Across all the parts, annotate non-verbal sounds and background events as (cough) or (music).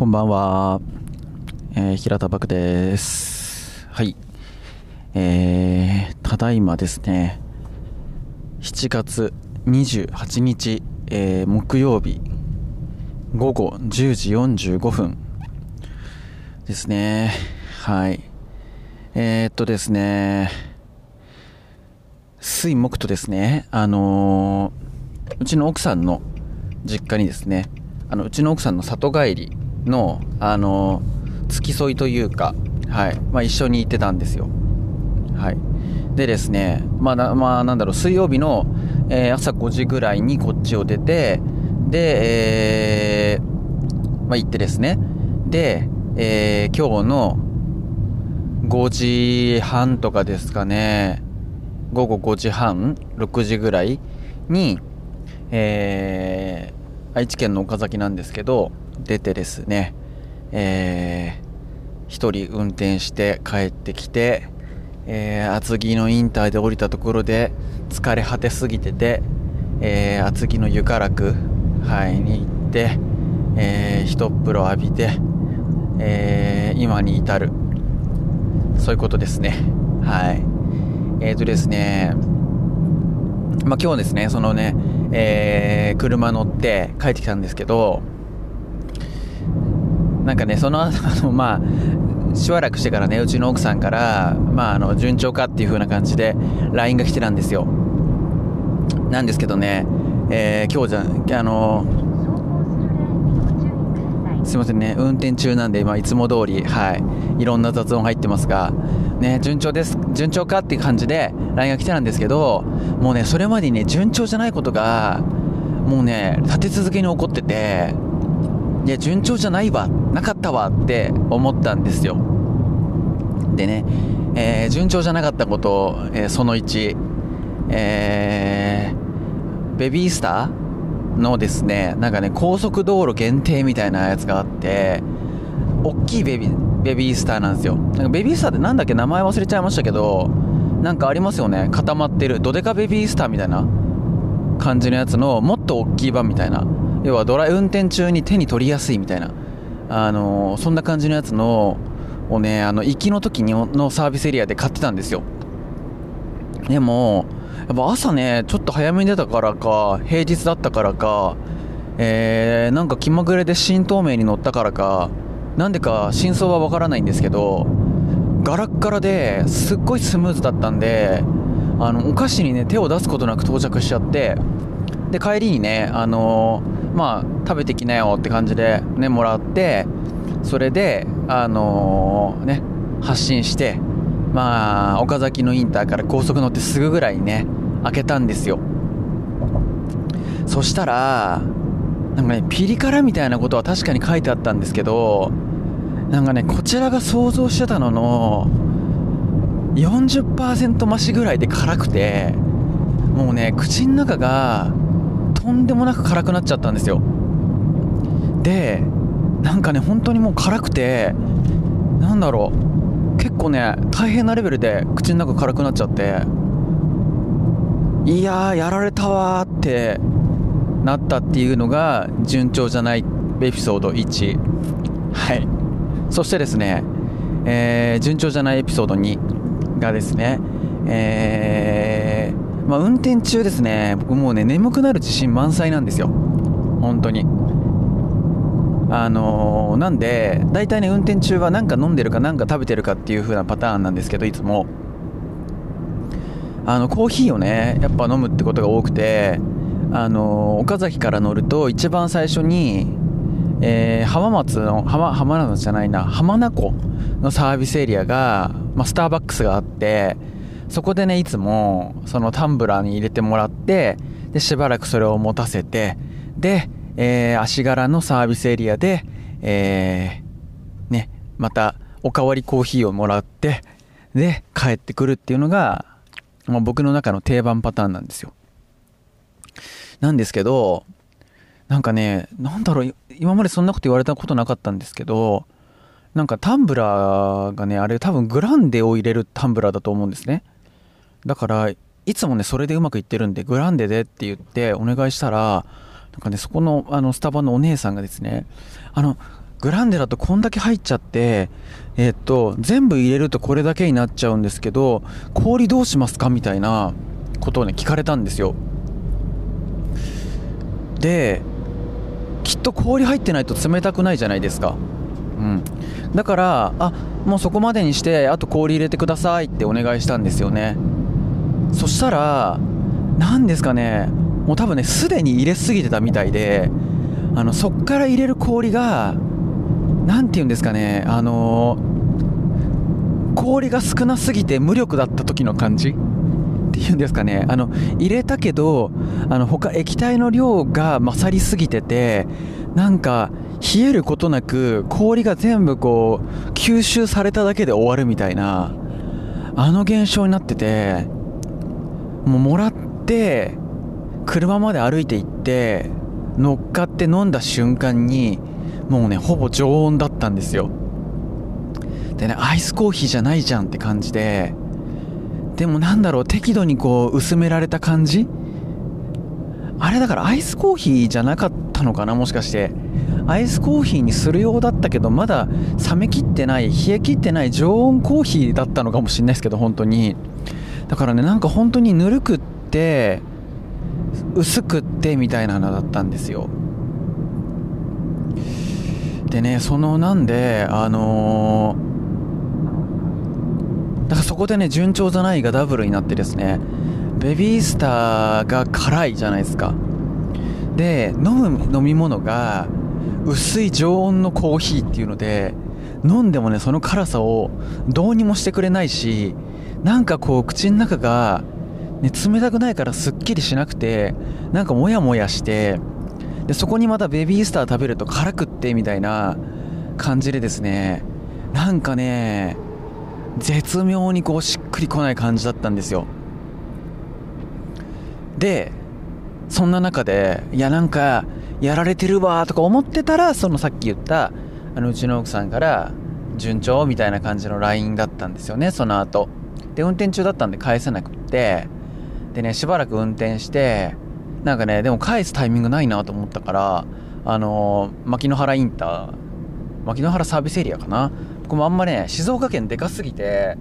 こんばんは。えー、平田漠です。はい。えー、ただいまですね、7月28日、えー、木曜日、午後10時45分ですね。はい。えー、っとですね、水木とですね、あのー、うちの奥さんの実家にですね、あのうちの奥さんの里帰りの、あの付き添いというか、はい。まあ、一緒に行ってたんですよ。はい、でですね、まあ、まあ、なんだろう、水曜日の、えー、朝5時ぐらいにこっちを出て、で、えー、まあ、行ってですね、で、えー、今日の5時半とかですかね、午後5時半、6時ぐらいに、えー、愛知県の岡崎なんですけど、出てですね、えー、1人運転して帰ってきて、えー、厚木のインターで降りたところで疲れ果てすぎてて、えー、厚木の床楽、はい、に行って、えー、一っ風呂浴びて、えー、今に至る。そういうことですね。はい。えーとですねまあ今日ですねそのね、えー、車乗って帰ってきたんですけどなんかね、その後、(laughs) あの、まあ、しばらくしてからね、うちの奥さんから、まあ、あの、順調かっていう風な感じで、LINE が来てたんですよ。なんですけどね、えー、今日じゃ、あの、すいませんね、運転中なんで、まあ、いつも通り、はい、いろんな雑音入ってますが、ね、順調です、順調かっていう感じで LINE が来てたんですけど、もうね、それまでにね、順調じゃないことが、もうね、立て続けに起こってて、いや、順調じゃないわ、なかったわって思ったんですよ。でね、えー、順調じゃなかったこと、えー、その1、えー、ベビースターのですね、なんかね、高速道路限定みたいなやつがあって、大きいベビー、ベビースターなんですよ。なんかベビースターってなんだっけ名前忘れちゃいましたけど、なんかありますよね。固まってる。ドデカベビースターみたいな感じのやつの、もっと大きい版みたいな。要はドライ運転中に手に取りやすいみたいな、あのそんな感じのやつのをねあの行きの時にのサービスエリアで買ってたんですよ。でもやっぱ朝ねちょっと早めに出たからか平日だったからかえー、なんか気まぐれで新東名に乗ったからかなんでか真相はわからないんですけどガラッガラですっごいスムーズだったんであのお菓子にね手を出すことなく到着しちゃってで帰りにねあのーまあ、食べてきなよって感じでね、もらって、それで、あのー、ね、発信して、まあ、岡崎のインターから高速乗ってすぐぐらいにね、開けたんですよ。そしたら、なんかね、ピリ辛みたいなことは確かに書いてあったんですけど、なんかね、こちらが想像してたのの、40%増しぐらいで辛くて、もうね、口の中が、とんでもなく辛くなっちゃったんですよ。でなんかね本当にもう辛くてなんだろう結構ね大変なレベルで口の中辛くなっちゃっていややられたわーってなったっていうのが順調じゃないエピソード1はい。そしてですね、えー、順調じゃないエピソード2がですねえーまあ、運転中ですね、僕もうね、眠くなる自信満載なんですよ。本当に。あのー、なんで、大体ね、運転中は何か飲んでるか何か食べてるかっていう風なパターンなんですけど、いつも。あの、コーヒーをね、やっぱ飲むってことが多くて、あのー、岡崎から乗ると一番最初に、えー、浜松の、浜、浜松じゃないな、浜名湖のサービスエリアが、まあ、スターバックスがあって、そこでね、いつも、そのタンブラーに入れてもらって、で、しばらくそれを持たせて、で、えー、足柄のサービスエリアで、えー、ね、また、おかわりコーヒーをもらって、で、帰ってくるっていうのが、まあ、僕の中の定番パターンなんですよ。なんですけど、なんかね、なんだろう、今までそんなこと言われたことなかったんですけど、なんかタンブラーがね、あれ多分グランデを入れるタンブラーだと思うんですね。だからいつもねそれでうまくいってるんでグランデでって言ってお願いしたらなんかねそこのあのスタバのお姉さんがですねあのグランデだとこんだけ入っちゃって、えっと、全部入れるとこれだけになっちゃうんですけど、氷どうしますかみたいなことをね、聞かれたんですよ。で、きっと氷入ってないと冷たくないじゃないですか。うん。だから、あ、もうそこまでにして、あと氷入れてくださいってお願いしたんですよね。そしたら、何ですかね、もう多分ね、すでに入れすぎてたみたいで、あの、そっから入れる氷が、なんて言うんですかね、あの氷が少なすぎて無力だった時の感じっていうんですかね、あの、入れたけど、あの、他液体の量が勝りすぎてて、なんか、冷えることなく、氷が全部こう、吸収されただけで終わるみたいな、あの現象になってて、もうもらって、車まで歩いて行って、乗っかって飲んだ瞬間に、もうね、ほぼ常温だったんですよ。でね、アイスコーヒーじゃないじゃんって感じで、でもなんだろう、適度にこう、薄められた感じ？あれだからアイスコーヒーじゃなかったのかなもしかして。アイスコーヒーにするようだったけど、まだ冷めきってない、冷え切ってない常温コーヒーだったのかもしれないですけど、本当に。だからね、なんか本当にぬるくって、薄くってみたいなのだったんですよ。でね、そのなんで、あのーだからそこでね、順調じゃないがダブルになってですね、ベビースターが辛いじゃないですか。で、飲む飲み物が薄い常温のコーヒーっていうので、飲んでもね、その辛さをどうにもしてくれないし、なんかこう、口の中が、ね、冷たくないからすっきりしなくて、なんかモヤモヤして、で、そこにまたベビースター食べると辛くってみたいな感じでですね、なんかね、絶妙にこうしっくりこない感じだったんですよ。で、そんな中で、いやなんか、やられてるわとか思ってたら、そのさっき言った、あのうちの奥さんから、順調みたいな感じの LINE だったんですよね、その後。で、運転中だったんで返せなくって、でね、しばらく運転して、なんかね、でも返すタイミングないなと思ったから、あのー、牧之原インター、牧之原サービスエリアかな？僕もあんまね、静岡県でかすぎて、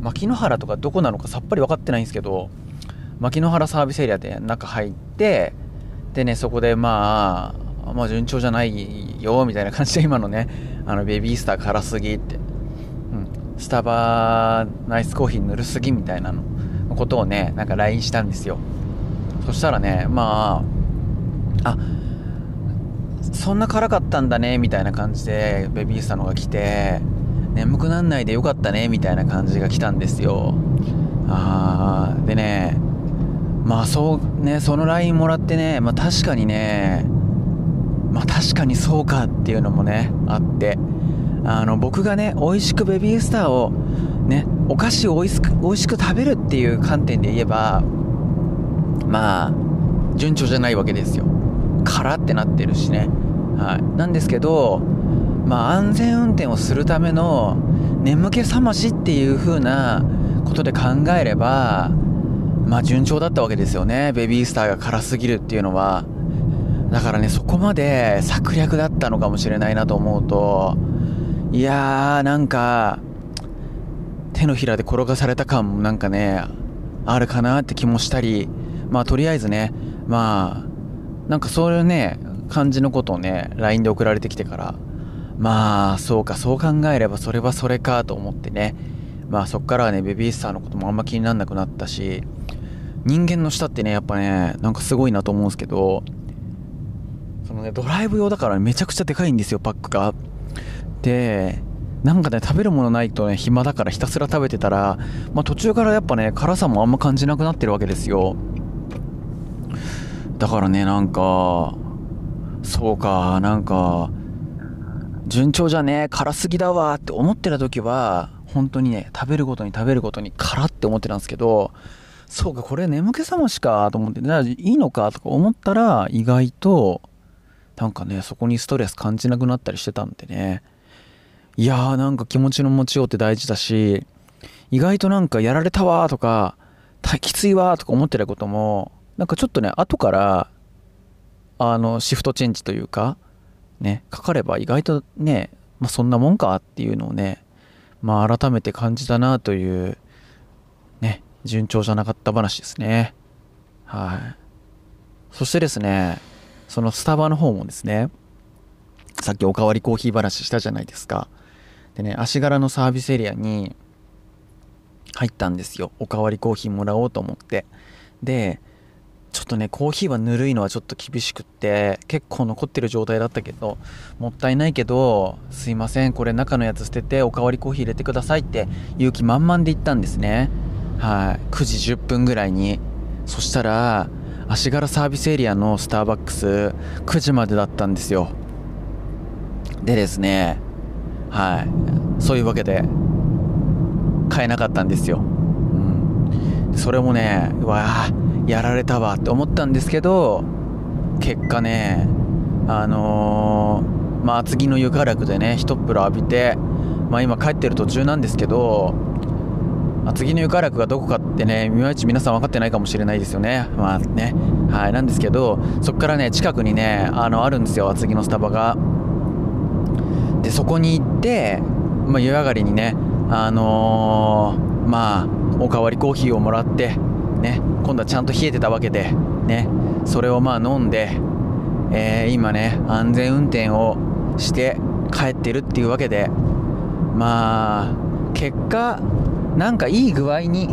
牧之原とかどこなのかさっぱり分かってないんですけど、牧之原サービスエリアで中入って、でね、そこでまあ、まあ順調じゃないよ、みたいな感じで今のね、あのベビースター辛すぎって、スタバナイスコーヒーぬるすぎみたいなのことをね、なんか LINE したんですよ。そしたらね、まあ、あ、そんな辛かったんだね、みたいな感じでベビースターのが来て、眠くなんないでよかったね、みたいな感じが来たんですよ。あー、でね、まあそうね、その LINE もらってね、まあ確かにね、まあ確かにそうかっていうのもね、あって、あの、僕がね、美味しくベビースターを、ね、お菓子を美味しく、美味しく食べるっていう観点で言えば、まあ、順調じゃないわけですよ。空ってなってるしね。はい。なんですけど、まあ安全運転をするための眠気覚ましっていう風なことで考えれば、まあ順調だったわけですよね。ベビースターが辛すぎるっていうのは。だからね、そこまで策略だったのかもしれないなと思うと、いやー、なんか、手のひらで転がされた感もなんかね、あるかなって気もしたり、まあとりあえずね、まあ、なんかそういうね、感じのことをね、LINE で送られてきてから、まあ、そうか、そう考えればそれはそれかと思ってね、まあそっからはね、ベビースターのこともあんま気になんなくなったし、人間の舌ってね、やっぱね、なんかすごいなと思うんですけど、そのね、ドライブ用だからめちゃくちゃでかいんですよ、パックが。で、なんかね、食べるものないとね、暇だからひたすら食べてたら、まあ途中からやっぱね、辛さもあんま感じなくなってるわけですよ。だからね、なんか、そうか、なんか、順調じゃねえ、辛すぎだわって思ってた時は、本当にね、食べるごとに食べるごとに辛って思ってたんですけど、そうか、これ眠気覚ましかと思って、じゃいいのかとか思ったら、意外と、なんかね、そこにストレス感じなくなったりしてたんでね。いやーなんか気持ちの持ちようって大事だし、意外となんかやられたわとか、きついわとか思ってたことも、なんかちょっとね、後から、あの、シフトチェンジというか、ね、かかれば意外とね、まあ、そんなもんかっていうのをね、まあ、改めて感じたなという、ね、順調じゃなかった話ですね。はい。そしてですね、そのスタバの方もですね、さっきおかわりコーヒー話したじゃないですか。でね、足柄のサービスエリアに入ったんですよ。おかわりコーヒーもらおうと思って。で、ちょっとね、コーヒーはぬるいのはちょっと厳しくって、結構残ってる状態だったけど、もったいないけど、すいません、これ中のやつ捨てておかわりコーヒー入れてくださいって勇気満々で言ったんですね。はい。9時10分ぐらいに。そしたら、足柄サービスエリアのスターバックス9時までだったんですよ。でですね、はい。そういうわけで、買えなかったんですよ。うん。それもね、うわやられたわって思ったんですけど、結果ね、あのー、まあ、厚木の湯河楽でね、一風呂浴びて、まあ、今帰ってる途中なんですけど、厚木の湯河楽がどこかってね、いまいち皆さん分かってないかもしれないですよね。まあね。はい。なんですけど、そこからね、近くにね、あの、あるんですよ、厚木のスタバが。で、そこに行って、まあ、湯上がりにね、あのー、まあ、おかわりコーヒーをもらって、ね、今度はちゃんと冷えてたわけで、ね、それをまあ飲んで、えー、今ね、安全運転をして帰ってるっていうわけで、まあ、結果、なんかいい具合に、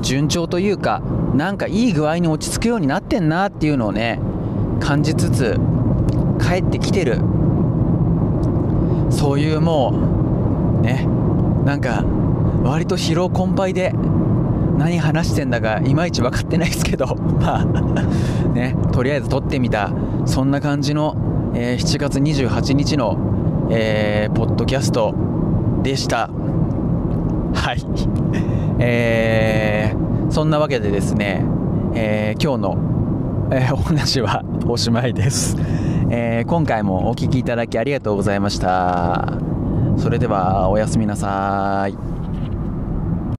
順調というか、なんかいい具合に落ち着くようになってんなっていうのをね、感じつつ、帰ってきてる。そういうもう、ね、なんか、割と疲労困憊で何話してんだかいまいち分かってないですけど (laughs) まあねとりあえず撮ってみたそんな感じの、えー、7月28日の、えー、ポッドキャストでした。はい。(laughs) えー、そんなわけでですね、えー、今日の、え、お話はおしまいです、えー、今回もお聴きいただきありがとうございました。それではおやすみなさい。